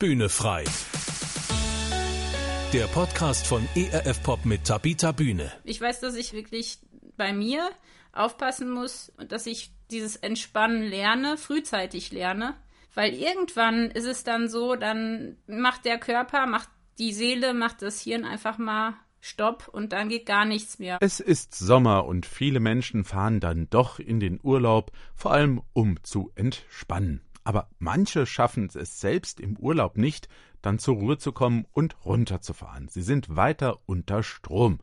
Bühne frei. Der Podcast von ERF Pop mit Tabita Bühne. Ich weiß, dass ich wirklich bei mir aufpassen muss und dass ich dieses Entspannen lerne, frühzeitig lerne. Weil irgendwann ist es dann so, dann macht der Körper, macht die Seele, macht das Hirn einfach mal Stopp und dann geht gar nichts mehr. Es ist Sommer und viele Menschen fahren dann doch in den Urlaub, vor allem um zu entspannen. Aber manche schaffen es selbst im Urlaub nicht, dann zur Ruhe zu kommen und runterzufahren. Sie sind weiter unter Strom.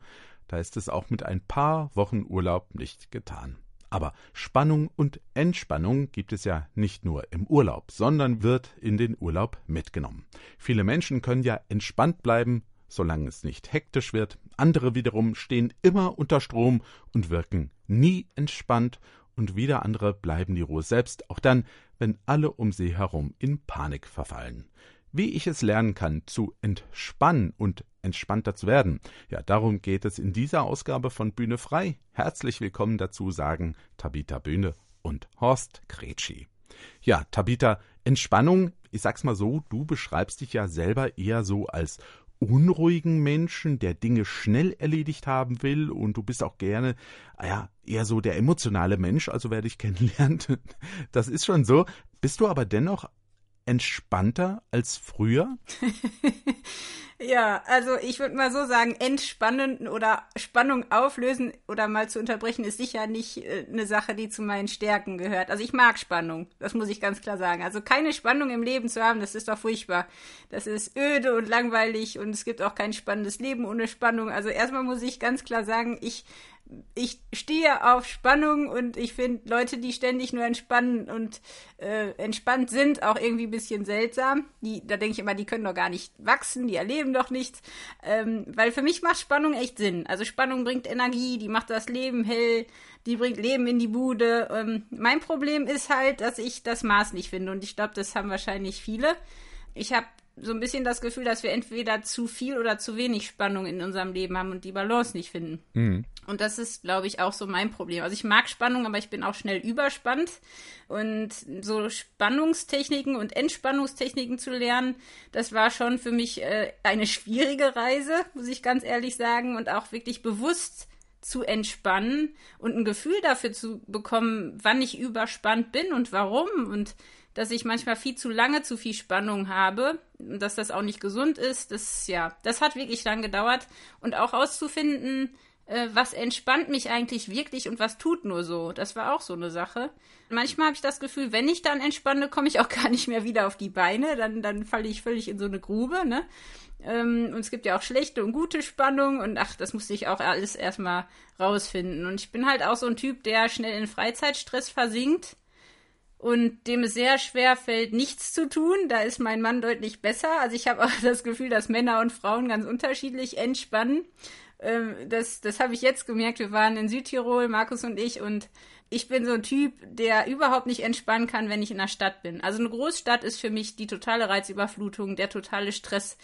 Da ist es auch mit ein paar Wochen Urlaub nicht getan. Aber Spannung und Entspannung gibt es ja nicht nur im Urlaub, sondern wird in den Urlaub mitgenommen. Viele Menschen können ja entspannt bleiben, solange es nicht hektisch wird. Andere wiederum stehen immer unter Strom und wirken nie entspannt und wieder andere bleiben die Ruhe selbst, auch dann, wenn alle um sie herum in Panik verfallen. Wie ich es lernen kann, zu entspannen und entspannter zu werden, ja, darum geht es in dieser Ausgabe von Bühne frei. Herzlich willkommen dazu sagen Tabita Bühne und Horst Kretschi. Ja, Tabita, Entspannung, ich sag's mal so, du beschreibst dich ja selber eher so als unruhigen Menschen, der Dinge schnell erledigt haben will und du bist auch gerne, ah ja, eher so der emotionale Mensch, also wer dich kennenlernt, das ist schon so. Bist du aber dennoch entspannter als früher? Ja, also ich würde mal so sagen, entspannen oder Spannung auflösen oder mal zu unterbrechen ist sicher nicht äh, eine Sache, die zu meinen Stärken gehört. Also ich mag Spannung, das muss ich ganz klar sagen. Also keine Spannung im Leben zu haben, das ist doch furchtbar. Das ist öde und langweilig und es gibt auch kein spannendes Leben ohne Spannung. Also erstmal muss ich ganz klar sagen, ich ich stehe auf Spannung und ich finde Leute, die ständig nur entspannen und äh, entspannt sind, auch irgendwie ein bisschen seltsam. Die, da denke ich immer, die können doch gar nicht wachsen, die erleben doch nichts. Ähm, weil für mich macht Spannung echt Sinn. Also Spannung bringt Energie, die macht das Leben hell, die bringt Leben in die Bude. Ähm, mein Problem ist halt, dass ich das Maß nicht finde und ich glaube, das haben wahrscheinlich viele. Ich habe so ein bisschen das Gefühl, dass wir entweder zu viel oder zu wenig Spannung in unserem Leben haben und die Balance nicht finden. Mhm. Und das ist, glaube ich, auch so mein Problem. Also ich mag Spannung, aber ich bin auch schnell überspannt. Und so Spannungstechniken und Entspannungstechniken zu lernen, das war schon für mich äh, eine schwierige Reise, muss ich ganz ehrlich sagen. Und auch wirklich bewusst zu entspannen und ein Gefühl dafür zu bekommen, wann ich überspannt bin und warum. Und dass ich manchmal viel zu lange zu viel Spannung habe, dass das auch nicht gesund ist. Das, ja, das hat wirklich lang gedauert. Und auch auszufinden, äh, was entspannt mich eigentlich wirklich und was tut nur so. Das war auch so eine Sache. Manchmal habe ich das Gefühl, wenn ich dann entspanne, komme ich auch gar nicht mehr wieder auf die Beine. Dann, dann falle ich völlig in so eine Grube, ne? Ähm, und es gibt ja auch schlechte und gute Spannung und ach, das musste ich auch alles erstmal rausfinden. Und ich bin halt auch so ein Typ, der schnell in Freizeitstress versinkt und dem es sehr schwer fällt, nichts zu tun. Da ist mein Mann deutlich besser. Also ich habe auch das Gefühl, dass Männer und Frauen ganz unterschiedlich entspannen. Ähm, das das habe ich jetzt gemerkt. Wir waren in Südtirol, Markus und ich, und ich bin so ein Typ, der überhaupt nicht entspannen kann, wenn ich in der Stadt bin. Also eine Großstadt ist für mich die totale Reizüberflutung, der totale Stress.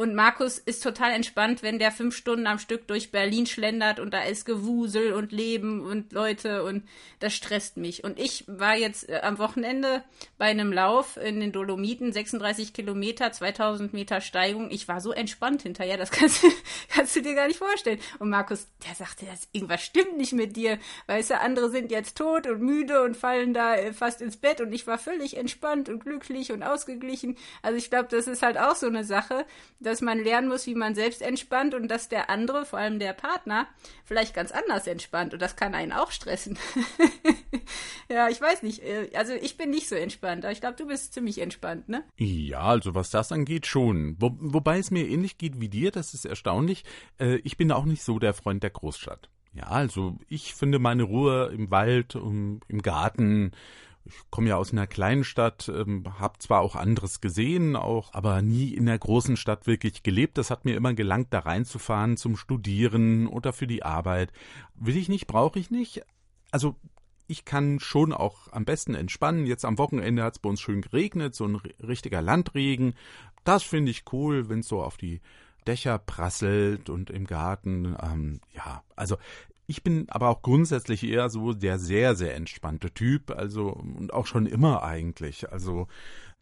Und Markus ist total entspannt, wenn der fünf Stunden am Stück durch Berlin schlendert und da ist Gewusel und Leben und Leute und das stresst mich. Und ich war jetzt äh, am Wochenende bei einem Lauf in den Dolomiten, 36 Kilometer, 2000 Meter Steigung. Ich war so entspannt hinterher, das kannst, kannst du dir gar nicht vorstellen. Und Markus, der sagte, das, irgendwas stimmt nicht mit dir. Weißt du, andere sind jetzt tot und müde und fallen da äh, fast ins Bett und ich war völlig entspannt und glücklich und ausgeglichen. Also ich glaube, das ist halt auch so eine Sache dass man lernen muss, wie man selbst entspannt und dass der andere, vor allem der Partner, vielleicht ganz anders entspannt und das kann einen auch stressen. ja, ich weiß nicht. Äh, also ich bin nicht so entspannt, aber ich glaube, du bist ziemlich entspannt, ne? Ja, also was das angeht schon. Wo, wobei es mir ähnlich geht wie dir, das ist erstaunlich. Äh, ich bin auch nicht so der Freund der Großstadt. Ja, also ich finde meine Ruhe im Wald, im Garten, ich komme ja aus einer kleinen Stadt, ähm, habe zwar auch anderes gesehen, auch, aber nie in der großen Stadt wirklich gelebt. Das hat mir immer gelangt, da reinzufahren zum Studieren oder für die Arbeit. Will ich nicht, brauche ich nicht. Also ich kann schon auch am besten entspannen. Jetzt am Wochenende hat es bei uns schön geregnet, so ein richtiger Landregen. Das finde ich cool, wenn es so auf die Dächer prasselt und im Garten. Ähm, ja, also ich bin aber auch grundsätzlich eher so der sehr, sehr entspannte Typ, also und auch schon immer eigentlich. Also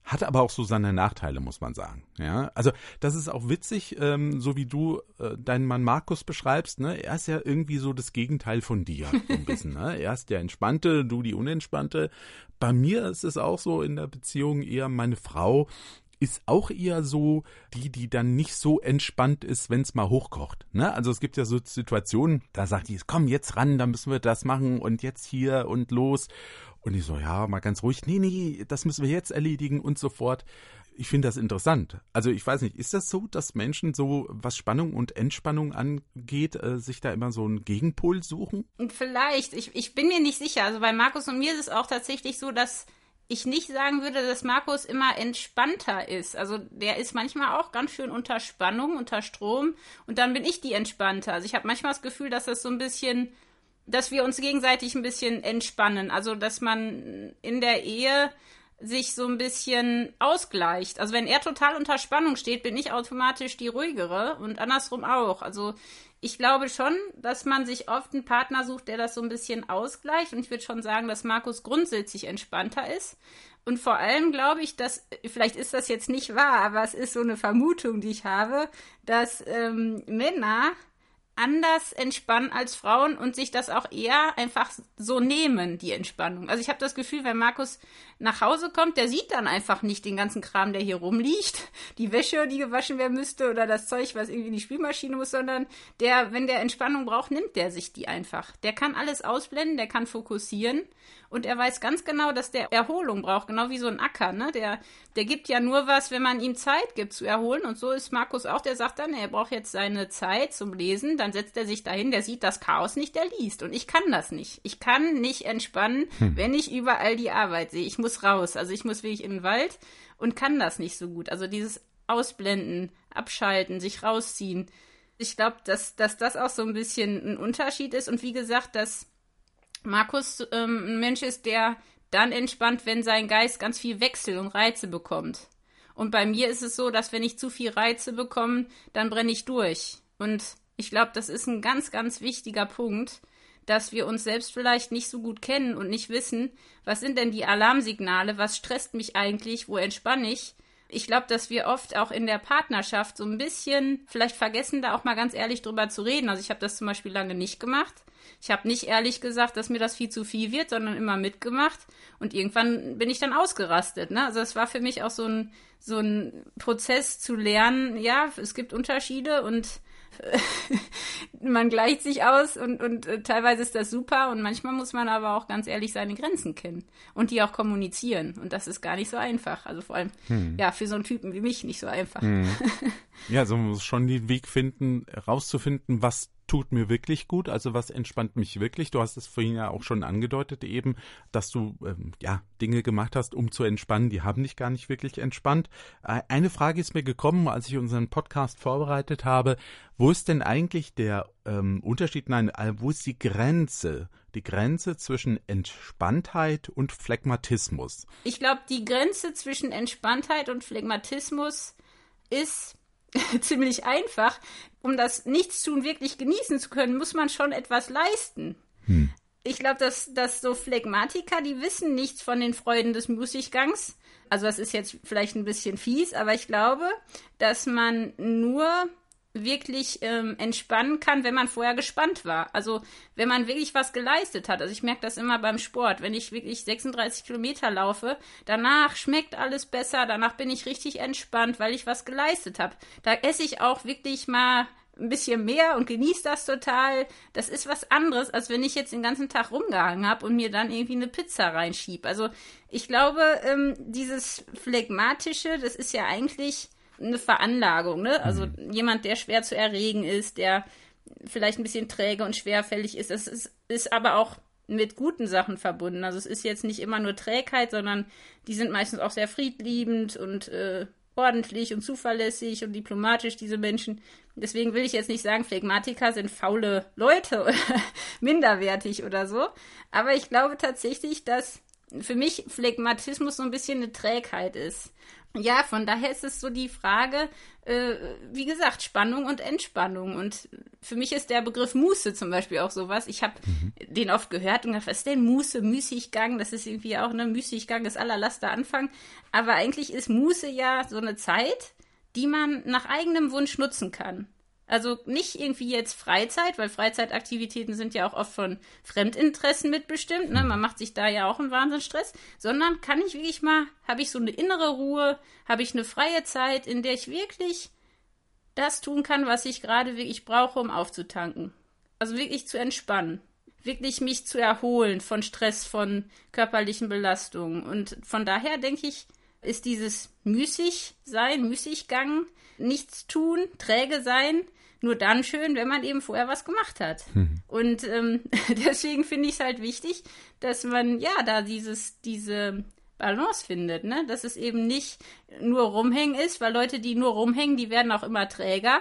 Hat aber auch so seine Nachteile, muss man sagen. Ja, also das ist auch witzig, ähm, so wie du äh, deinen Mann Markus beschreibst. Ne, er ist ja irgendwie so das Gegenteil von dir, ein bisschen. Ne? Er ist der Entspannte, du die Unentspannte. Bei mir ist es auch so in der Beziehung eher meine Frau ist auch eher so die, die dann nicht so entspannt ist, wenn es mal hochkocht. Ne? Also es gibt ja so Situationen, da sagt die, komm jetzt ran, dann müssen wir das machen und jetzt hier und los. Und ich so, ja, mal ganz ruhig, nee, nee, das müssen wir jetzt erledigen und so fort. Ich finde das interessant. Also ich weiß nicht, ist das so, dass Menschen so, was Spannung und Entspannung angeht, äh, sich da immer so einen Gegenpol suchen? Vielleicht. Ich, ich bin mir nicht sicher. Also bei Markus und mir ist es auch tatsächlich so, dass ich nicht sagen würde, dass Markus immer entspannter ist. Also der ist manchmal auch ganz schön unter Spannung, unter Strom und dann bin ich die entspannter. Also ich habe manchmal das Gefühl, dass das so ein bisschen, dass wir uns gegenseitig ein bisschen entspannen. Also dass man in der Ehe sich so ein bisschen ausgleicht. Also wenn er total unter Spannung steht, bin ich automatisch die ruhigere und andersrum auch. Also ich glaube schon, dass man sich oft einen Partner sucht, der das so ein bisschen ausgleicht. Und ich würde schon sagen, dass Markus grundsätzlich entspannter ist. Und vor allem glaube ich, dass, vielleicht ist das jetzt nicht wahr, aber es ist so eine Vermutung, die ich habe, dass ähm, Männer anders entspannen als Frauen und sich das auch eher einfach so nehmen, die Entspannung. Also ich habe das Gefühl, wenn Markus nach Hause kommt, der sieht dann einfach nicht den ganzen Kram, der hier rumliegt, die Wäsche, die gewaschen werden müsste oder das Zeug, was irgendwie in die Spülmaschine muss, sondern der, wenn der Entspannung braucht, nimmt der sich die einfach. Der kann alles ausblenden, der kann fokussieren und er weiß ganz genau, dass der Erholung braucht, genau wie so ein Acker, ne? Der, der gibt ja nur was, wenn man ihm Zeit gibt zu erholen und so ist Markus auch, der sagt dann, er braucht jetzt seine Zeit zum Lesen, dann setzt er sich dahin, der sieht das Chaos nicht, der liest und ich kann das nicht. Ich kann nicht entspannen, hm. wenn ich überall die Arbeit sehe. Ich muss raus, also ich muss wirklich in den Wald und kann das nicht so gut. Also dieses Ausblenden, abschalten, sich rausziehen. Ich glaube, dass, dass das auch so ein bisschen ein Unterschied ist und wie gesagt, dass Markus ähm, ein Mensch ist, der dann entspannt, wenn sein Geist ganz viel Wechsel und Reize bekommt. Und bei mir ist es so, dass wenn ich zu viel Reize bekomme, dann brenne ich durch. Und ich glaube, das ist ein ganz, ganz wichtiger Punkt, dass wir uns selbst vielleicht nicht so gut kennen und nicht wissen, was sind denn die Alarmsignale, was stresst mich eigentlich, wo entspanne ich ich glaube, dass wir oft auch in der Partnerschaft so ein bisschen vielleicht vergessen, da auch mal ganz ehrlich drüber zu reden. Also ich habe das zum Beispiel lange nicht gemacht. Ich habe nicht ehrlich gesagt, dass mir das viel zu viel wird, sondern immer mitgemacht. Und irgendwann bin ich dann ausgerastet. Ne? Also es war für mich auch so ein, so ein Prozess zu lernen, ja, es gibt Unterschiede und man gleicht sich aus und, und äh, teilweise ist das super und manchmal muss man aber auch ganz ehrlich seine Grenzen kennen und die auch kommunizieren. Und das ist gar nicht so einfach. Also vor allem, hm. ja, für so einen Typen wie mich nicht so einfach. Hm. Ja, so muss schon den Weg finden, rauszufinden, was tut mir wirklich gut, also was entspannt mich wirklich. Du hast es vorhin ja auch schon angedeutet eben, dass du ähm, ja Dinge gemacht hast, um zu entspannen, die haben dich gar nicht wirklich entspannt. Äh, eine Frage ist mir gekommen, als ich unseren Podcast vorbereitet habe, wo ist denn eigentlich der ähm, Unterschied, nein, äh, wo ist die Grenze, die Grenze zwischen Entspanntheit und Phlegmatismus? Ich glaube, die Grenze zwischen Entspanntheit und Phlegmatismus ist ziemlich einfach. Um das Nichtstun wirklich genießen zu können, muss man schon etwas leisten. Hm. Ich glaube, dass, dass so Phlegmatiker, die wissen nichts von den Freuden des Müßiggangs. Also das ist jetzt vielleicht ein bisschen fies, aber ich glaube, dass man nur wirklich ähm, entspannen kann, wenn man vorher gespannt war. Also wenn man wirklich was geleistet hat. Also ich merke das immer beim Sport. Wenn ich wirklich 36 Kilometer laufe, danach schmeckt alles besser, danach bin ich richtig entspannt, weil ich was geleistet habe. Da esse ich auch wirklich mal ein bisschen mehr und genieße das total. Das ist was anderes, als wenn ich jetzt den ganzen Tag rumgehangen habe und mir dann irgendwie eine Pizza reinschieb. Also ich glaube, ähm, dieses Phlegmatische, das ist ja eigentlich eine Veranlagung, ne? Also mhm. jemand, der schwer zu erregen ist, der vielleicht ein bisschen träge und schwerfällig ist. Das ist, ist aber auch mit guten Sachen verbunden. Also es ist jetzt nicht immer nur Trägheit, sondern die sind meistens auch sehr friedliebend und äh, ordentlich und zuverlässig und diplomatisch, diese Menschen. Deswegen will ich jetzt nicht sagen, Phlegmatiker sind faule Leute oder minderwertig oder so. Aber ich glaube tatsächlich, dass für mich Phlegmatismus so ein bisschen eine Trägheit ist. Ja, von daher ist es so die Frage, äh, wie gesagt, Spannung und Entspannung. Und für mich ist der Begriff Muße zum Beispiel auch sowas. Ich habe mhm. den oft gehört und gedacht, was ist denn Muße, Müßiggang? Das ist irgendwie auch, ne, Müßiggang ist aller Laster Anfang. Aber eigentlich ist Muße ja so eine Zeit, die man nach eigenem Wunsch nutzen kann. Also nicht irgendwie jetzt Freizeit, weil Freizeitaktivitäten sind ja auch oft von Fremdinteressen mitbestimmt. Ne? Man macht sich da ja auch einen Wahnsinnsstress. Sondern kann ich wirklich mal, habe ich so eine innere Ruhe, habe ich eine freie Zeit, in der ich wirklich das tun kann, was ich gerade wirklich brauche, um aufzutanken. Also wirklich zu entspannen. Wirklich mich zu erholen von Stress, von körperlichen Belastungen. Und von daher denke ich, ist dieses müßig sein, Müßiggang, nichts tun, träge sein, nur dann schön, wenn man eben vorher was gemacht hat. Mhm. Und ähm, deswegen finde ich es halt wichtig, dass man ja da dieses, diese Balance findet, ne? Dass es eben nicht nur rumhängen ist, weil Leute, die nur rumhängen, die werden auch immer träger.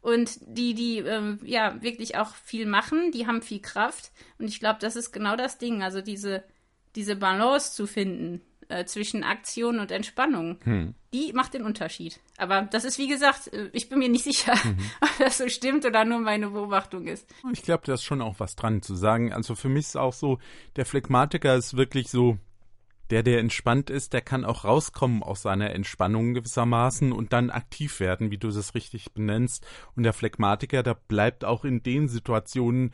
Und die, die ähm, ja wirklich auch viel machen, die haben viel Kraft. Und ich glaube, das ist genau das Ding. Also diese, diese Balance zu finden äh, zwischen Aktion und Entspannung, hm. die macht den Unterschied. Aber das ist, wie gesagt, äh, ich bin mir nicht sicher, mhm. ob das so stimmt oder nur meine Beobachtung ist. Ich glaube, da ist schon auch was dran zu sagen. Also für mich ist auch so, der Phlegmatiker ist wirklich so, der, der entspannt ist, der kann auch rauskommen aus seiner Entspannung gewissermaßen und dann aktiv werden, wie du das richtig benennst. Und der Phlegmatiker, der bleibt auch in den Situationen,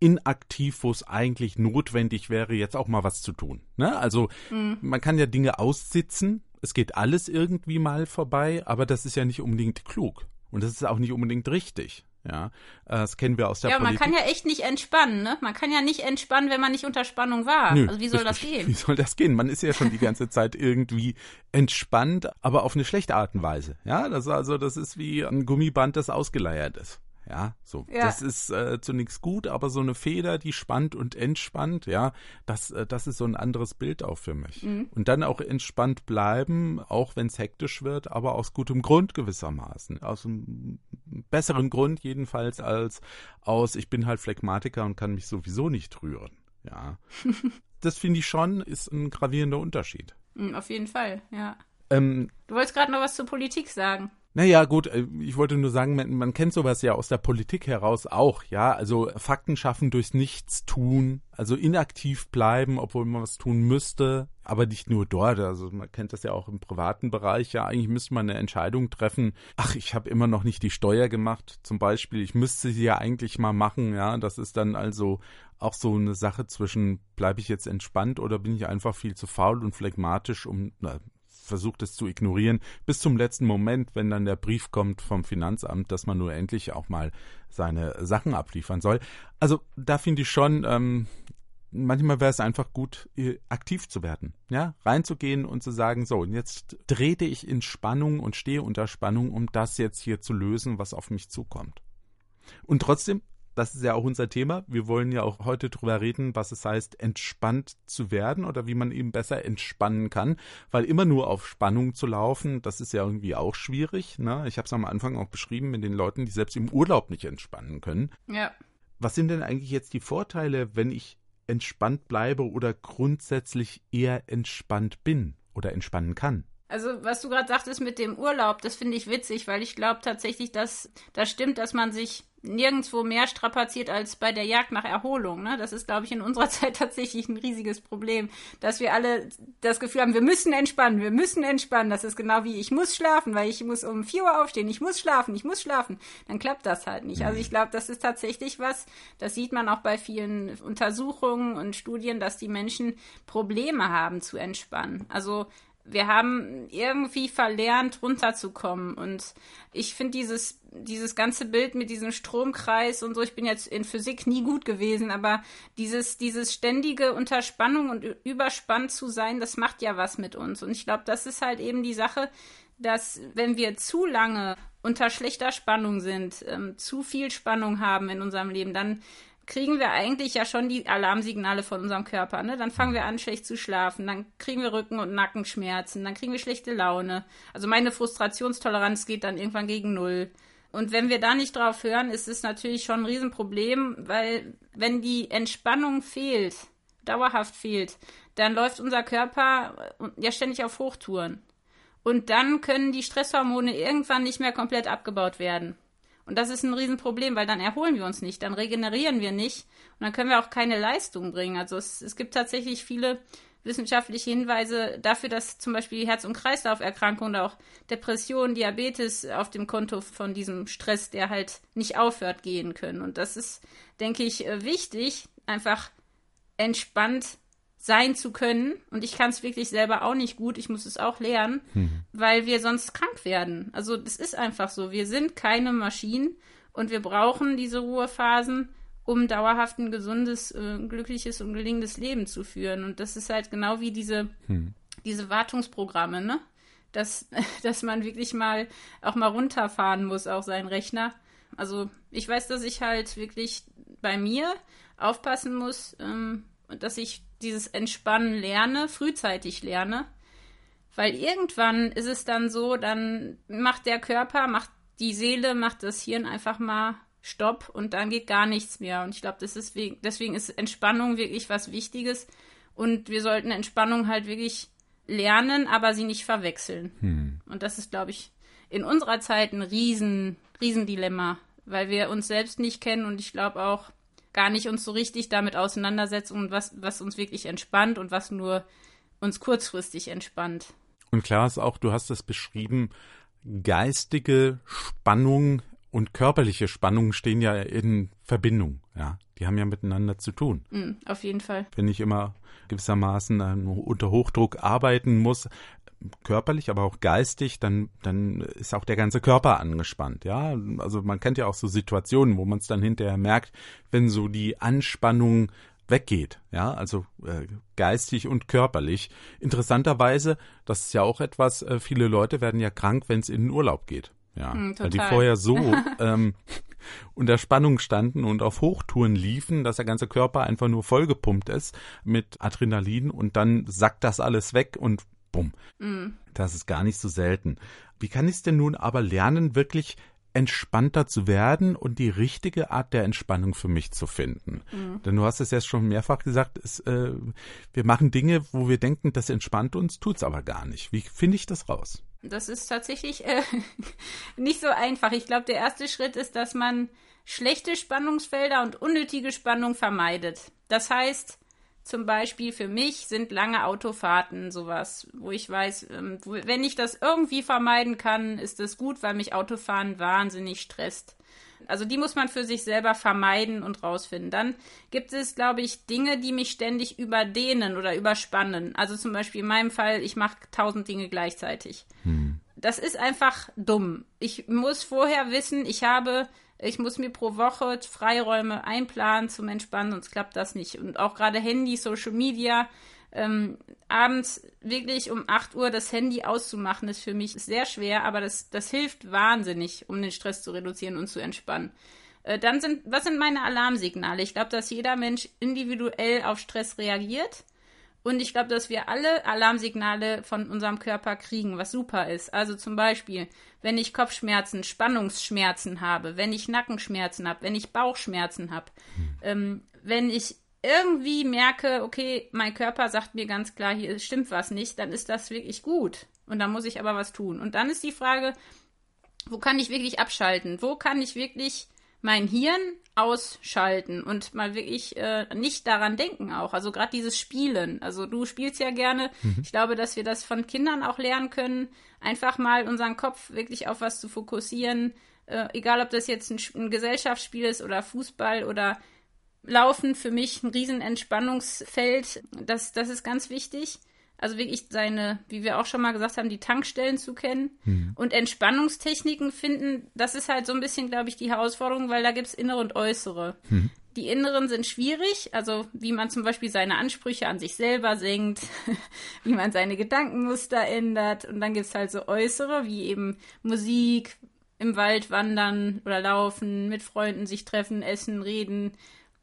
inaktiv, wo es eigentlich notwendig wäre, jetzt auch mal was zu tun. Ne? Also mhm. man kann ja Dinge aussitzen, es geht alles irgendwie mal vorbei, aber das ist ja nicht unbedingt klug. Und das ist auch nicht unbedingt richtig. Ja, äh, das kennen wir aus der ja, Politik. Ja, man kann ja echt nicht entspannen, ne? Man kann ja nicht entspannen, wenn man nicht unter Spannung war. Nö, also wie soll das gehen? Wie soll das gehen? Man ist ja schon die ganze Zeit irgendwie entspannt, aber auf eine schlechte Art und Weise. Ja, das also das ist wie ein Gummiband, das ausgeleiert ist. Ja, so. Ja. Das ist äh, zunächst gut, aber so eine Feder, die spannt und entspannt, ja, das, äh, das ist so ein anderes Bild auch für mich. Mhm. Und dann auch entspannt bleiben, auch wenn es hektisch wird, aber aus gutem Grund gewissermaßen. Aus einem besseren Grund jedenfalls als aus, ich bin halt Phlegmatiker und kann mich sowieso nicht rühren. Ja. das finde ich schon, ist ein gravierender Unterschied. Mhm, auf jeden Fall, ja. Ähm, du wolltest gerade noch was zur Politik sagen. Naja, gut, äh, ich wollte nur sagen, man, man, kennt sowas ja aus der Politik heraus auch, ja. Also Fakten schaffen durchs Nichtstun, also inaktiv bleiben, obwohl man was tun müsste, aber nicht nur dort. Also man kennt das ja auch im privaten Bereich, ja. Eigentlich müsste man eine Entscheidung treffen. Ach, ich habe immer noch nicht die Steuer gemacht, zum Beispiel. Ich müsste sie ja eigentlich mal machen, ja. Das ist dann also auch so eine Sache zwischen, bleibe ich jetzt entspannt oder bin ich einfach viel zu faul und phlegmatisch, um, na, versucht es zu ignorieren, bis zum letzten Moment, wenn dann der Brief kommt vom Finanzamt, dass man nur endlich auch mal seine Sachen abliefern soll. Also da finde ich schon, ähm, manchmal wäre es einfach gut, aktiv zu werden, ja, reinzugehen und zu sagen, so, und jetzt trete ich in Spannung und stehe unter Spannung, um das jetzt hier zu lösen, was auf mich zukommt. Und trotzdem das ist ja auch unser Thema. Wir wollen ja auch heute drüber reden, was es heißt, entspannt zu werden oder wie man eben besser entspannen kann. Weil immer nur auf Spannung zu laufen, das ist ja irgendwie auch schwierig. Ne? Ich habe es am Anfang auch beschrieben mit den Leuten, die selbst im Urlaub nicht entspannen können. Ja. Was sind denn eigentlich jetzt die Vorteile, wenn ich entspannt bleibe oder grundsätzlich eher entspannt bin oder entspannen kann? Also, was du gerade sagtest mit dem Urlaub, das finde ich witzig, weil ich glaube tatsächlich, dass das stimmt, dass man sich nirgendwo mehr strapaziert als bei der Jagd nach Erholung. Ne? Das ist, glaube ich, in unserer Zeit tatsächlich ein riesiges Problem, dass wir alle das Gefühl haben, wir müssen entspannen, wir müssen entspannen. Das ist genau wie, ich muss schlafen, weil ich muss um vier Uhr aufstehen, ich muss schlafen, ich muss schlafen. Dann klappt das halt nicht. Also ich glaube, das ist tatsächlich was, das sieht man auch bei vielen Untersuchungen und Studien, dass die Menschen Probleme haben zu entspannen. Also wir haben irgendwie verlernt, runterzukommen. Und ich finde dieses, dieses ganze Bild mit diesem Stromkreis und so, ich bin jetzt in Physik nie gut gewesen, aber dieses, dieses ständige Unterspannung und überspannt zu sein, das macht ja was mit uns. Und ich glaube, das ist halt eben die Sache, dass wenn wir zu lange unter schlechter Spannung sind, ähm, zu viel Spannung haben in unserem Leben, dann kriegen wir eigentlich ja schon die Alarmsignale von unserem Körper. Ne? Dann fangen wir an, schlecht zu schlafen, dann kriegen wir Rücken- und Nackenschmerzen, dann kriegen wir schlechte Laune. Also meine Frustrationstoleranz geht dann irgendwann gegen Null. Und wenn wir da nicht drauf hören, ist es natürlich schon ein Riesenproblem, weil wenn die Entspannung fehlt, dauerhaft fehlt, dann läuft unser Körper ja ständig auf Hochtouren. Und dann können die Stresshormone irgendwann nicht mehr komplett abgebaut werden. Und das ist ein Riesenproblem, weil dann erholen wir uns nicht, dann regenerieren wir nicht und dann können wir auch keine Leistung bringen. Also es, es gibt tatsächlich viele wissenschaftliche Hinweise dafür, dass zum Beispiel Herz- und Kreislauferkrankungen oder auch Depressionen, Diabetes auf dem Konto von diesem Stress, der halt nicht aufhört, gehen können. Und das ist, denke ich, äh, wichtig, einfach entspannt sein zu können. Und ich kann es wirklich selber auch nicht gut. Ich muss es auch lernen, mhm. weil wir sonst krank werden. Also das ist einfach so. Wir sind keine Maschinen und wir brauchen diese Ruhephasen, um dauerhaft ein gesundes, äh, glückliches und gelingendes Leben zu führen. Und das ist halt genau wie diese, mhm. diese Wartungsprogramme, ne? Dass, dass man wirklich mal auch mal runterfahren muss, auch seinen Rechner. Also ich weiß, dass ich halt wirklich bei mir aufpassen muss, ähm, dass ich dieses Entspannen lerne, frühzeitig lerne. Weil irgendwann ist es dann so, dann macht der Körper, macht die Seele, macht das Hirn einfach mal Stopp und dann geht gar nichts mehr. Und ich glaube, deswegen, deswegen ist Entspannung wirklich was Wichtiges. Und wir sollten Entspannung halt wirklich lernen, aber sie nicht verwechseln. Hm. Und das ist, glaube ich, in unserer Zeit ein riesen, riesen Dilemma, weil wir uns selbst nicht kennen und ich glaube auch, gar nicht uns so richtig damit auseinandersetzen was, was uns wirklich entspannt und was nur uns kurzfristig entspannt. Und klar ist auch, du hast es beschrieben, geistige Spannung und körperliche Spannung stehen ja in Verbindung, ja. Die haben ja miteinander zu tun. Mm, auf jeden Fall. Wenn ich immer gewissermaßen unter Hochdruck arbeiten muss, körperlich, aber auch geistig, dann, dann ist auch der ganze Körper angespannt, ja. Also man kennt ja auch so Situationen, wo man es dann hinterher merkt, wenn so die Anspannung weggeht, ja, also äh, geistig und körperlich. Interessanterweise, das ist ja auch etwas, äh, viele Leute werden ja krank, wenn es in den Urlaub geht, ja, mm, weil die vorher so ähm, unter Spannung standen und auf Hochtouren liefen, dass der ganze Körper einfach nur vollgepumpt ist mit Adrenalin und dann sackt das alles weg und bumm. Mm. Das ist gar nicht so selten. Wie kann ich es denn nun aber lernen, wirklich entspannter zu werden und die richtige Art der Entspannung für mich zu finden. Mhm. Denn du hast es ja schon mehrfach gesagt, es, äh, wir machen Dinge, wo wir denken, das entspannt uns, tut es aber gar nicht. Wie finde ich das raus? Das ist tatsächlich äh, nicht so einfach. Ich glaube, der erste Schritt ist, dass man schlechte Spannungsfelder und unnötige Spannung vermeidet. Das heißt, zum Beispiel für mich sind lange Autofahrten sowas, wo ich weiß, ähm, wenn ich das irgendwie vermeiden kann, ist das gut, weil mich Autofahren wahnsinnig stresst. Also die muss man für sich selber vermeiden und rausfinden. Dann gibt es, glaube ich, Dinge, die mich ständig überdehnen oder überspannen. Also zum Beispiel in meinem Fall, ich mache tausend Dinge gleichzeitig. Hm. Das ist einfach dumm. Ich muss vorher wissen, ich habe ich muss mir pro Woche Freiräume einplanen zum Entspannen, sonst klappt das nicht. Und auch gerade Handy, Social Media, ähm, abends wirklich um 8 Uhr das Handy auszumachen, ist für mich sehr schwer, aber das, das hilft wahnsinnig, um den Stress zu reduzieren und zu entspannen. Äh, dann sind, was sind meine Alarmsignale? Ich glaube, dass jeder Mensch individuell auf Stress reagiert. Und ich glaube, dass wir alle Alarmsignale von unserem Körper kriegen, was super ist. Also zum Beispiel, wenn ich Kopfschmerzen, Spannungsschmerzen habe, wenn ich Nackenschmerzen habe, wenn ich Bauchschmerzen habe, hm. ähm, wenn ich irgendwie merke, okay, mein Körper sagt mir ganz klar, hier stimmt was nicht, dann ist das wirklich gut. Und dann muss ich aber was tun. Und dann ist die Frage, wo kann ich wirklich abschalten? Wo kann ich wirklich mein Hirn ausschalten und mal wirklich äh, nicht daran denken auch. Also gerade dieses Spielen. Also du spielst ja gerne. Mhm. Ich glaube, dass wir das von Kindern auch lernen können, einfach mal unseren Kopf wirklich auf was zu fokussieren. Äh, egal, ob das jetzt ein, ein Gesellschaftsspiel ist oder Fußball oder Laufen, für mich ein riesen Entspannungsfeld. Das, das ist ganz wichtig. Also wirklich seine, wie wir auch schon mal gesagt haben, die Tankstellen zu kennen mhm. und Entspannungstechniken finden. Das ist halt so ein bisschen, glaube ich, die Herausforderung, weil da gibt es innere und äußere. Mhm. Die inneren sind schwierig, also wie man zum Beispiel seine Ansprüche an sich selber senkt, wie man seine Gedankenmuster ändert. Und dann gibt es halt so äußere, wie eben Musik, im Wald wandern oder laufen, mit Freunden sich treffen, essen, reden,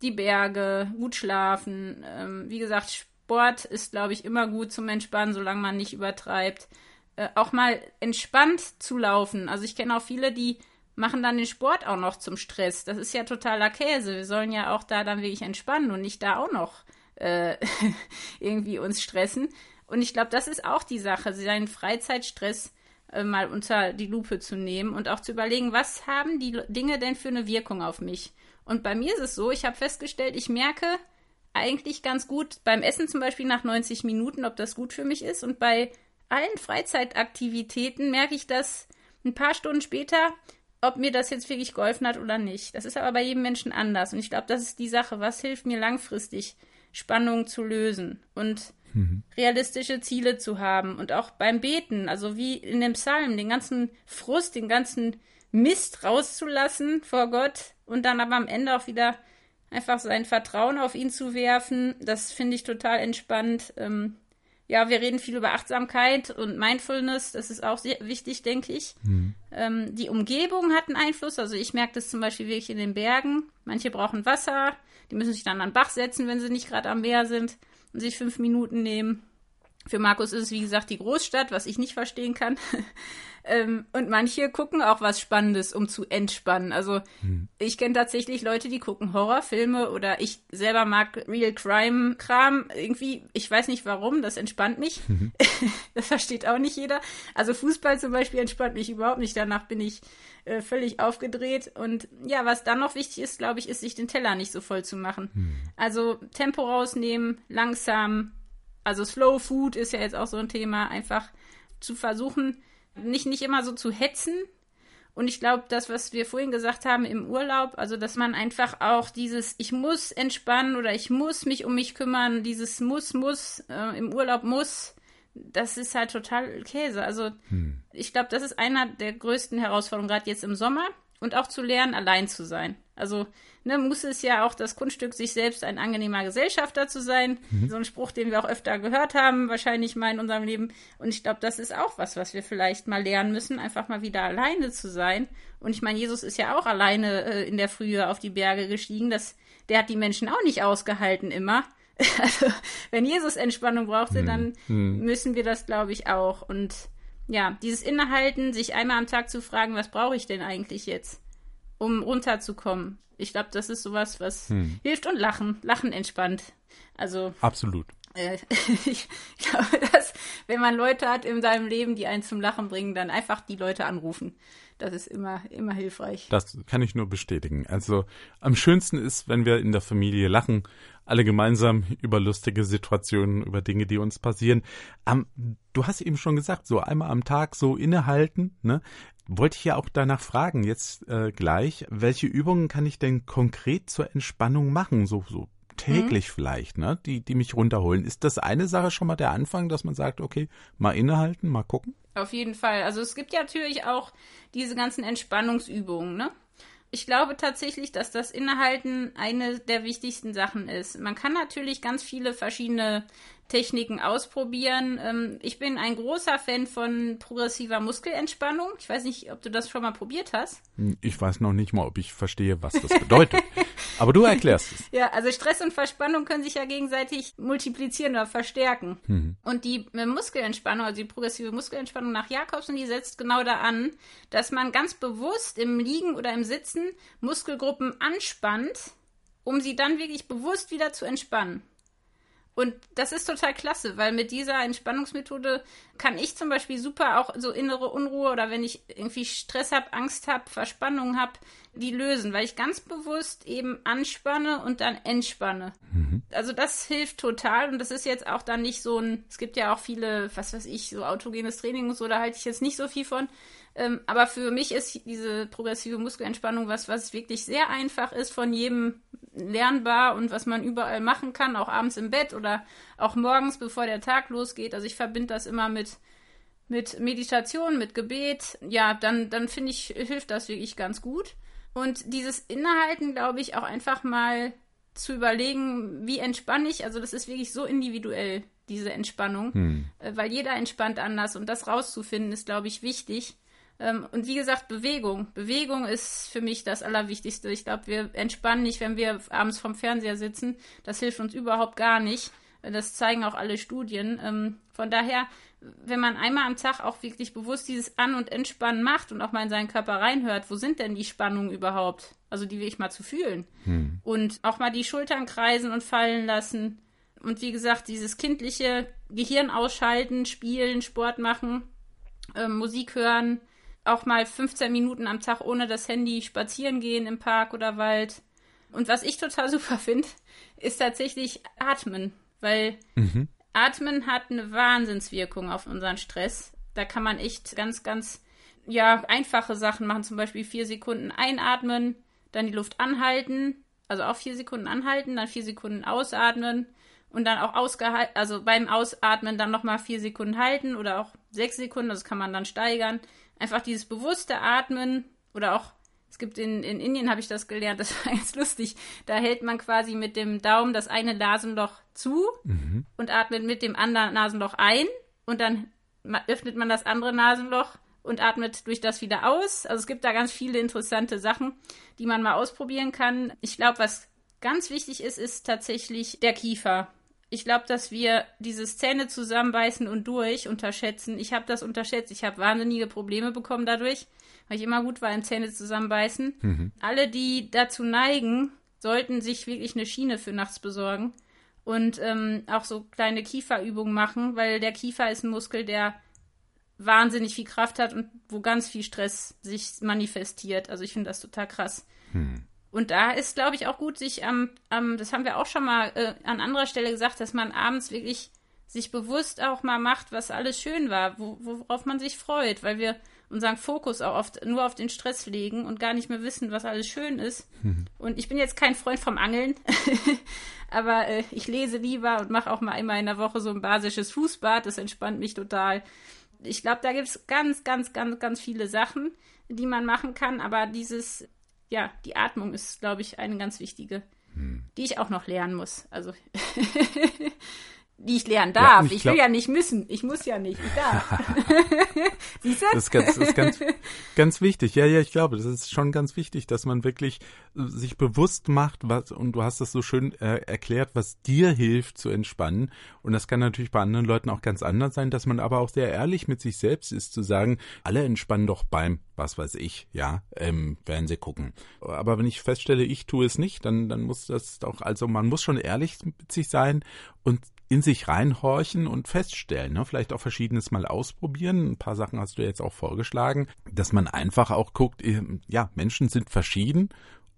die Berge, gut schlafen, ähm, wie gesagt, Sport ist, glaube ich, immer gut zum Entspannen, solange man nicht übertreibt. Äh, auch mal entspannt zu laufen. Also ich kenne auch viele, die machen dann den Sport auch noch zum Stress. Das ist ja totaler Käse. Wir sollen ja auch da dann wirklich entspannen und nicht da auch noch äh, irgendwie uns stressen. Und ich glaube, das ist auch die Sache, seinen Freizeitstress äh, mal unter die Lupe zu nehmen und auch zu überlegen, was haben die Dinge denn für eine Wirkung auf mich? Und bei mir ist es so, ich habe festgestellt, ich merke eigentlich ganz gut beim Essen zum Beispiel nach 90 Minuten, ob das gut für mich ist. Und bei allen Freizeitaktivitäten merke ich das ein paar Stunden später, ob mir das jetzt wirklich geholfen hat oder nicht. Das ist aber bei jedem Menschen anders. Und ich glaube, das ist die Sache. Was hilft mir langfristig, Spannungen zu lösen und mhm. realistische Ziele zu haben? Und auch beim Beten, also wie in dem Psalm, den ganzen Frust, den ganzen Mist rauszulassen vor Gott und dann aber am Ende auch wieder einfach sein Vertrauen auf ihn zu werfen. Das finde ich total entspannt. Ähm, ja, wir reden viel über Achtsamkeit und Mindfulness. Das ist auch sehr wichtig, denke ich. Mhm. Ähm, die Umgebung hat einen Einfluss. Also ich merke das zum Beispiel wirklich in den Bergen. Manche brauchen Wasser. Die müssen sich dann an den Bach setzen, wenn sie nicht gerade am Meer sind und sich fünf Minuten nehmen. Für Markus ist es, wie gesagt, die Großstadt, was ich nicht verstehen kann. ähm, und manche gucken auch was Spannendes, um zu entspannen. Also hm. ich kenne tatsächlich Leute, die gucken Horrorfilme oder ich selber mag Real Crime Kram. Irgendwie, ich weiß nicht warum, das entspannt mich. Mhm. das versteht auch nicht jeder. Also Fußball zum Beispiel entspannt mich überhaupt nicht. Danach bin ich äh, völlig aufgedreht. Und ja, was dann noch wichtig ist, glaube ich, ist, sich den Teller nicht so voll zu machen. Hm. Also Tempo rausnehmen, langsam also Slow Food ist ja jetzt auch so ein Thema, einfach zu versuchen, nicht, nicht immer so zu hetzen. Und ich glaube, das, was wir vorhin gesagt haben im Urlaub, also dass man einfach auch dieses Ich muss entspannen oder ich muss mich um mich kümmern, dieses Muss, muss, äh, im Urlaub muss, das ist halt total Käse. Also hm. ich glaube, das ist einer der größten Herausforderungen, gerade jetzt im Sommer und auch zu lernen, allein zu sein. Also ne, muss es ja auch das Kunststück, sich selbst ein angenehmer Gesellschafter zu sein. Mhm. So ein Spruch, den wir auch öfter gehört haben, wahrscheinlich mal in unserem Leben. Und ich glaube, das ist auch was, was wir vielleicht mal lernen müssen, einfach mal wieder alleine zu sein. Und ich meine, Jesus ist ja auch alleine äh, in der Frühe auf die Berge gestiegen. Das, der hat die Menschen auch nicht ausgehalten immer. Also, wenn Jesus Entspannung brauchte, mhm. dann mhm. müssen wir das, glaube ich, auch. Und ja, dieses Innehalten, sich einmal am Tag zu fragen, was brauche ich denn eigentlich jetzt? um runterzukommen. Ich glaube, das ist sowas, was hm. hilft und Lachen. Lachen entspannt. Also. Absolut. Äh, ich glaube, dass, wenn man Leute hat in seinem Leben, die einen zum Lachen bringen, dann einfach die Leute anrufen. Das ist immer, immer hilfreich. Das kann ich nur bestätigen. Also am schönsten ist, wenn wir in der Familie lachen, alle gemeinsam über lustige Situationen, über Dinge, die uns passieren. Um, du hast eben schon gesagt, so einmal am Tag so innehalten, ne? wollte ich ja auch danach fragen, jetzt äh, gleich, welche Übungen kann ich denn konkret zur Entspannung machen? So, so täglich mhm. vielleicht, ne? Die, die mich runterholen. Ist das eine Sache schon mal der Anfang, dass man sagt, okay, mal innehalten, mal gucken? Auf jeden Fall. Also es gibt ja natürlich auch diese ganzen Entspannungsübungen, ne? Ich glaube tatsächlich, dass das Innehalten eine der wichtigsten Sachen ist. Man kann natürlich ganz viele verschiedene Techniken ausprobieren. Ähm, ich bin ein großer Fan von progressiver Muskelentspannung. Ich weiß nicht, ob du das schon mal probiert hast. Hm, ich weiß noch nicht mal, ob ich verstehe, was das bedeutet. Aber du erklärst es. Ja, also Stress und Verspannung können sich ja gegenseitig multiplizieren oder verstärken. Mhm. Und die äh, Muskelentspannung, also die progressive Muskelentspannung nach Jakobsen, die setzt genau da an, dass man ganz bewusst im Liegen oder im Sitzen Muskelgruppen anspannt, um sie dann wirklich bewusst wieder zu entspannen. Und das ist total klasse, weil mit dieser Entspannungsmethode kann ich zum Beispiel super auch so innere Unruhe oder wenn ich irgendwie Stress habe, Angst habe, Verspannung habe, die lösen, weil ich ganz bewusst eben anspanne und dann entspanne. Mhm. Also das hilft total und das ist jetzt auch dann nicht so ein, es gibt ja auch viele, was weiß ich, so autogenes Training und so, da halte ich jetzt nicht so viel von. Ähm, aber für mich ist diese progressive Muskelentspannung was, was wirklich sehr einfach ist, von jedem lernbar und was man überall machen kann, auch abends im Bett oder auch morgens, bevor der Tag losgeht. Also ich verbinde das immer mit, mit Meditation, mit Gebet. Ja, dann, dann finde ich, hilft das wirklich ganz gut. Und dieses Innehalten, glaube ich, auch einfach mal zu überlegen, wie entspanne ich. Also das ist wirklich so individuell, diese Entspannung, hm. Äh, weil jeder entspannt anders und das rauszufinden ist, glaube ich, wichtig. Ähm, und wie gesagt, Bewegung. Bewegung ist für mich das Allerwichtigste. Ich glaube, wir entspannen nicht, wenn wir abends vom Fernseher sitzen. Das hilft uns überhaupt gar nicht. Das zeigen auch alle Studien. Ähm, von daher, wenn man einmal am Tag auch wirklich bewusst dieses An- und Entspannen macht und auch mal in seinen Körper reinhört, wo sind denn die Spannungen überhaupt? Also die will ich mal zu fühlen. Hm. Und auch mal die Schultern kreisen und fallen lassen. Und wie gesagt, dieses kindliche Gehirn ausschalten, spielen, Sport machen, äh, Musik hören, auch mal 15 Minuten am Tag ohne das Handy spazieren gehen im Park oder Wald. Und was ich total super finde, ist tatsächlich Atmen, weil mhm. Atmen hat eine Wahnsinnswirkung auf unseren Stress. Da kann man echt ganz, ganz ja, einfache Sachen machen, zum Beispiel vier Sekunden einatmen, dann die Luft anhalten, also auch vier Sekunden anhalten, dann vier Sekunden ausatmen und dann auch ausgehalten, also beim Ausatmen dann nochmal vier Sekunden halten oder auch sechs Sekunden, das kann man dann steigern. Einfach dieses bewusste Atmen oder auch, es gibt in, in Indien, habe ich das gelernt, das war ganz lustig, da hält man quasi mit dem Daumen das eine Nasenloch zu mhm. und atmet mit dem anderen Nasenloch ein und dann öffnet man das andere Nasenloch und atmet durch das wieder aus. Also es gibt da ganz viele interessante Sachen, die man mal ausprobieren kann. Ich glaube, was ganz wichtig ist, ist tatsächlich der Kiefer. Ich glaube, dass wir dieses Zähne zusammenbeißen und durch unterschätzen. Ich habe das unterschätzt. Ich habe wahnsinnige Probleme bekommen dadurch, weil ich immer gut war im Zähne zusammenbeißen. Mhm. Alle, die dazu neigen, sollten sich wirklich eine Schiene für nachts besorgen und ähm, auch so kleine Kieferübungen machen, weil der Kiefer ist ein Muskel, der wahnsinnig viel Kraft hat und wo ganz viel Stress sich manifestiert. Also ich finde das total krass. Hm. Und da ist, glaube ich, auch gut, sich am, am, das haben wir auch schon mal äh, an anderer Stelle gesagt, dass man abends wirklich sich bewusst auch mal macht, was alles schön war, wo, worauf man sich freut, weil wir unseren Fokus auch oft nur auf den Stress legen und gar nicht mehr wissen, was alles schön ist. Mhm. Und ich bin jetzt kein Freund vom Angeln, aber äh, ich lese lieber und mache auch mal einmal in der Woche so ein basisches Fußbad, das entspannt mich total. Ich glaube, da gibt es ganz, ganz, ganz, ganz viele Sachen, die man machen kann, aber dieses ja, die Atmung ist, glaube ich, eine ganz wichtige, hm. die ich auch noch lernen muss. Also, die ich lernen darf. Ja, ich, ich will ja nicht müssen. Ich muss ja nicht. Ich darf. Siehst du? Das ist, ganz, das ist ganz, ganz wichtig. Ja, ja, ich glaube, das ist schon ganz wichtig, dass man wirklich äh, sich bewusst macht, was, und du hast das so schön äh, erklärt, was dir hilft zu entspannen. Und das kann natürlich bei anderen Leuten auch ganz anders sein, dass man aber auch sehr ehrlich mit sich selbst ist, zu sagen, alle entspannen doch beim, was weiß ich, ja, ähm, Fernseh gucken. Aber wenn ich feststelle, ich tue es nicht, dann, dann muss das doch, also man muss schon ehrlich mit sich sein und in sich reinhorchen und feststellen, ne? vielleicht auch verschiedenes mal ausprobieren. Ein paar Sachen hast du jetzt auch vorgeschlagen, dass man einfach auch guckt, ähm, ja, Menschen sind verschieden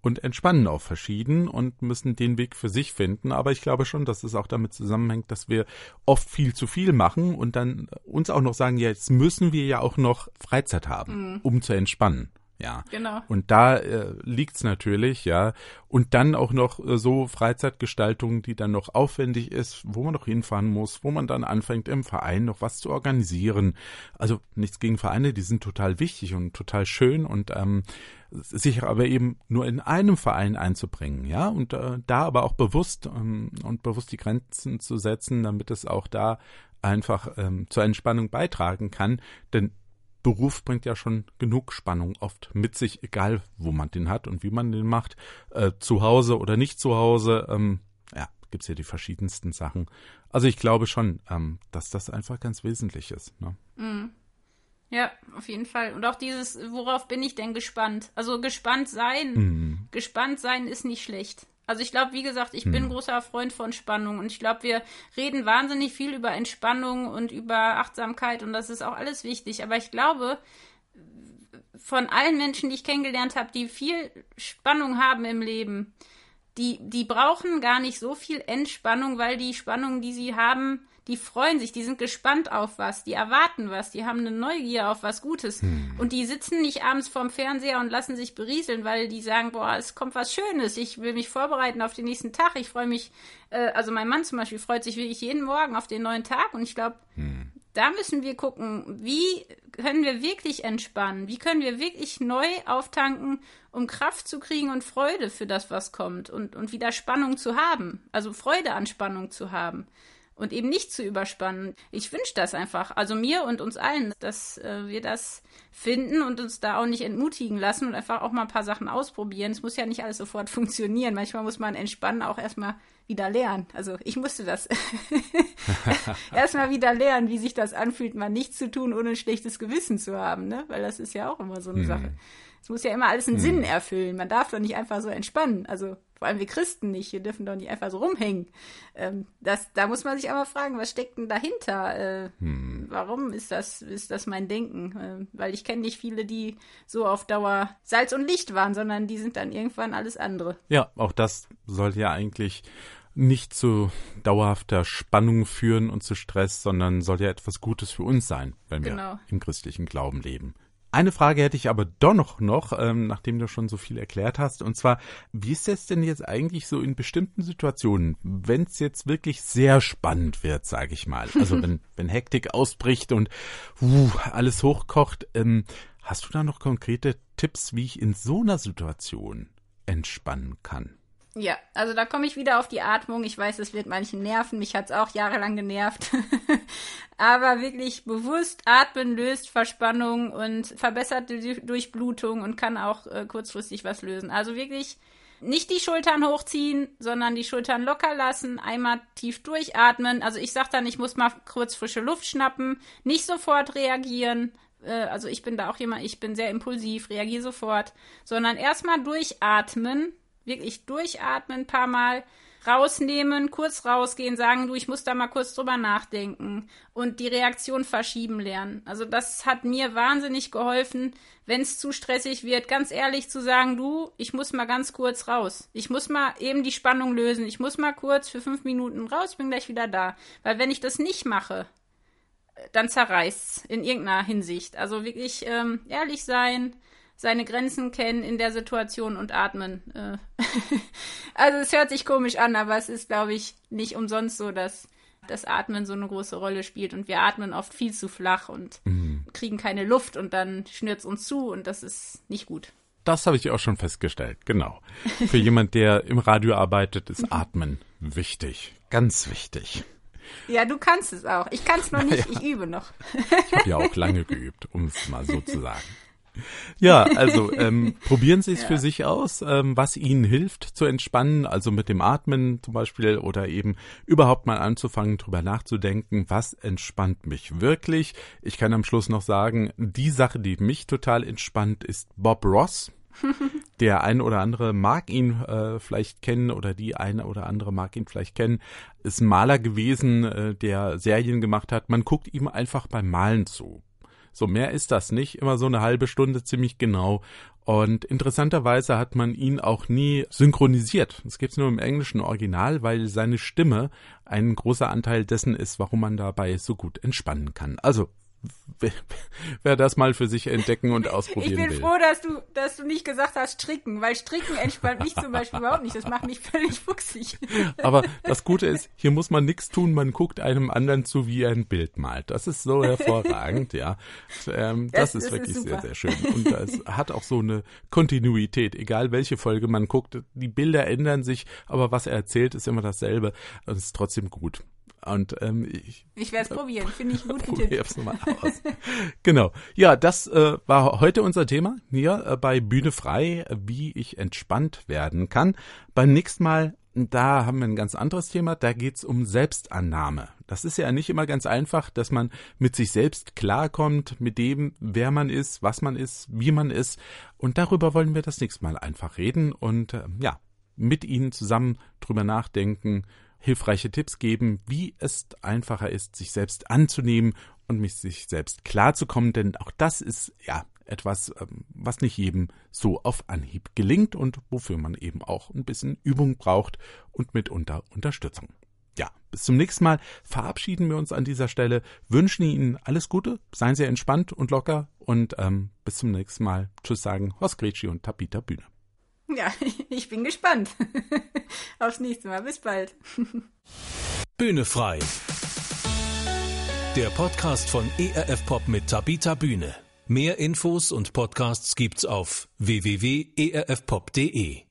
und entspannen auch verschieden und müssen den Weg für sich finden. Aber ich glaube schon, dass es auch damit zusammenhängt, dass wir oft viel zu viel machen und dann uns auch noch sagen, ja, jetzt müssen wir ja auch noch Freizeit haben, mhm. um zu entspannen. Ja. Genau. Und da äh, liegt's natürlich, ja. Und dann auch noch äh, so Freizeitgestaltung, die dann noch aufwendig ist, wo man noch hinfahren muss, wo man dann anfängt im Verein noch was zu organisieren. Also nichts gegen Vereine, die sind total wichtig und total schön und ähm, sich aber eben nur in einem Verein einzubringen, ja, und äh, da aber auch bewusst ähm, und bewusst die Grenzen zu setzen, damit es auch da einfach ähm, zur Entspannung beitragen kann, denn Beruf bringt ja schon genug Spannung oft mit sich, egal wo man den hat und wie man den macht, äh, zu Hause oder nicht zu Hause. Ähm, ja, gibt's ja die verschiedensten Sachen. Also ich glaube schon, ähm, dass das einfach ganz wesentlich ist. Ne? Mm. Ja, auf jeden Fall. Und auch dieses, worauf bin ich denn gespannt? Also gespannt sein, mm. gespannt sein ist nicht schlecht. Also ich glaube, wie gesagt, ich hm. bin großer Freund von Spannung und ich glaube, wir reden wahnsinnig viel über Entspannung und über Achtsamkeit und das ist auch alles wichtig. Aber ich glaube, von allen Menschen, die ich kennengelernt habe, die viel Spannung haben im Leben, die, die brauchen gar nicht so viel Entspannung, weil die Spannung, die sie haben, die freuen sich, die sind gespannt auf was, die erwarten was, die haben eine Neugier auf was Gutes. Hm. Und die sitzen nicht abends vorm Fernseher und lassen sich berieseln, weil die sagen, boah, es kommt was Schönes, ich will mich vorbereiten auf den nächsten Tag, ich freue mich, äh, also mein Mann zum Beispiel freut sich wirklich jeden Morgen auf den neuen Tag und ich glaube, hm. da müssen wir gucken, wie können wir wirklich entspannen, wie können wir wirklich neu auftanken, um Kraft zu kriegen und Freude für das, was kommt und, und wieder Spannung zu haben, also Freude an Spannung zu haben und eben nicht zu überspannen. Ich wünsche das einfach, also mir und uns allen, dass äh, wir das finden und uns da auch nicht entmutigen lassen und einfach auch mal ein paar Sachen ausprobieren. Es muss ja nicht alles sofort funktionieren. Manchmal muss man entspannen auch erstmal wieder lernen. Also ich musste das erstmal wieder lernen, wie sich das anfühlt, mal nichts zu tun, ohne ein schlechtes Gewissen zu haben, ne? Weil das ist ja auch immer so eine mhm. Sache. Es muss ja immer alles einen mhm. Sinn erfüllen. Man darf doch nicht einfach so entspannen. Also Vor allem wir Christen nicht. Wir dürfen doch nicht einfach so rumhängen. Ähm, das, da muss man sich aber fragen, was steckt denn dahinter? Äh, hm. Warum ist das, ist das mein Denken? Äh, weil ich kenne nicht viele, die so auf Dauer Salz und Licht waren, sondern die sind dann irgendwann alles andere. Ja, auch das sollte ja eigentlich nicht zu dauerhafter Spannung führen und zu Stress, sondern soll ja etwas Gutes für uns sein, wenn wir genau. im christlichen Glauben leben. Eine Frage hätte ich aber doch noch, noch ähm, nachdem du schon so viel erklärt hast, und zwar, wie ist es denn jetzt eigentlich so in bestimmten Situationen, wenn es jetzt wirklich sehr spannend wird, sage ich mal, also wenn, wenn Hektik ausbricht und uh, alles hochkocht, ähm, hast du da noch konkrete Tipps, wie ich in so einer Situation entspannen kann? Ja, also da komme ich wieder auf die Atmung. Ich weiß, es wird manchen nerven. Mich hat es auch jahrelang genervt. Aber wirklich bewusst atmen löst Verspannung und verbessert die Durchblutung und kann auch äh, kurzfristig was lösen. Also wirklich nicht die Schultern hochziehen, sondern die Schultern locker lassen, einmal tief durchatmen. Also ich sage dann, ich muss mal kurz frische Luft schnappen, nicht sofort reagieren. Äh, also ich bin da auch jemand, ich bin sehr impulsiv, reagiere sofort, sondern erstmal durchatmen, wirklich durchatmen, ein paar Mal rausnehmen, kurz rausgehen, sagen, du, ich muss da mal kurz drüber nachdenken und die Reaktion verschieben lernen. Also das hat mir wahnsinnig geholfen, wenn es zu stressig wird, ganz ehrlich zu sagen, du, ich muss mal ganz kurz raus. Ich muss mal eben die Spannung lösen. Ich muss mal kurz für fünf Minuten raus, bin gleich wieder da. Weil wenn ich das nicht mache, dann zerreißt's in irgendeiner Hinsicht. Also wirklich ähm, ehrlich sein, seine Grenzen kennen in der Situation und atmen. Äh. also es hört sich komisch an, aber es ist, glaube ich, nicht umsonst so, dass das Atmen so eine große Rolle spielt und wir atmen oft viel zu flach und mhm. kriegen keine Luft und dann schnürt es uns zu und das ist nicht gut. Das habe ich auch schon festgestellt, genau. Für jemand, der im Radio arbeitet, ist Atmen wichtig, ganz wichtig. Ja, du kannst es auch. Ich kann es noch nicht, ja. ich übe noch. Ich habe ja auch lange geübt, um es mal so zu sagen. Ja, also ähm, probieren Sie es ja. für sich aus, ähm, was Ihnen hilft zu entspannen, also mit dem Atmen zum Beispiel oder eben überhaupt mal anzufangen, drüber nachzudenken, was entspannt mich wirklich. Ich kann am Schluss noch sagen, die Sache, die mich total entspannt, ist Bob Ross. Der eine oder andere mag ihn äh, vielleicht kennen oder die eine oder andere mag ihn vielleicht kennen. Ist ein Maler gewesen, äh, der Serien gemacht hat. Man guckt ihm einfach beim Malen zu. So mehr ist das nicht, immer so eine halbe Stunde ziemlich genau. Und interessanterweise hat man ihn auch nie synchronisiert. Das gibt's nur im englischen Original, weil seine Stimme ein großer Anteil dessen ist, warum man dabei so gut entspannen kann. Also wer das mal für sich entdecken und ausprobieren will. Ich bin will. froh, dass du, dass du nicht gesagt hast stricken, weil stricken entspannt mich zum Beispiel überhaupt nicht. Das macht mich völlig fuchsig. Aber das Gute ist, hier muss man nichts tun, man guckt einem anderen zu, wie er ein Bild malt. Das ist so hervorragend, ja. Ähm, das, das, ist wirklich ist sehr, sehr schön. Und es hat auch so eine Kontinuität, egal welche Folge man guckt. Die Bilder ändern sich, aber was er erzählt, ist immer dasselbe. Und es ist trotzdem gut. Und ähm, ich, ich werde es probieren, finde ich gut. Probier's mal aus. genau. Ja, das äh, war heute unser Thema hier äh, bei Bühne frei, wie ich entspannt werden kann. Beim nächsten Mal, da haben wir ein ganz anderes Thema. Da geht's um Selbstannahme. Das ist ja nicht immer ganz einfach, dass man mit sich selbst klarkommt, mit dem, wer man ist, was man ist, wie man ist. Und darüber wollen wir das nächste Mal einfach reden und äh, ja, mit Ihnen zusammen drüber nachdenken hilfreiche Tipps geben, wie es einfacher ist, sich selbst anzunehmen und mit sich selbst klarzukommen, denn auch das ist ja etwas, ähm, was nicht jedem so auf Anhieb gelingt und wofür man eben auch ein bisschen Übung braucht und mitunter Unterstützung. Ja, bis zum nächsten Mal verabschieden wir uns an dieser Stelle, wünschen Ihnen alles Gute, seien Sie entspannt und locker und ähm, bis zum nächsten Mal. Tschüss sagen, Horst Gretschi und Tapita Bühne. Ja, ich bin gespannt. Aufs nächste Mal. Bis bald. Bühne frei. Der Podcast von ERF Pop mit Tabita Bühne. Mehr Infos und Podcasts gibt's auf www.erfpop.de.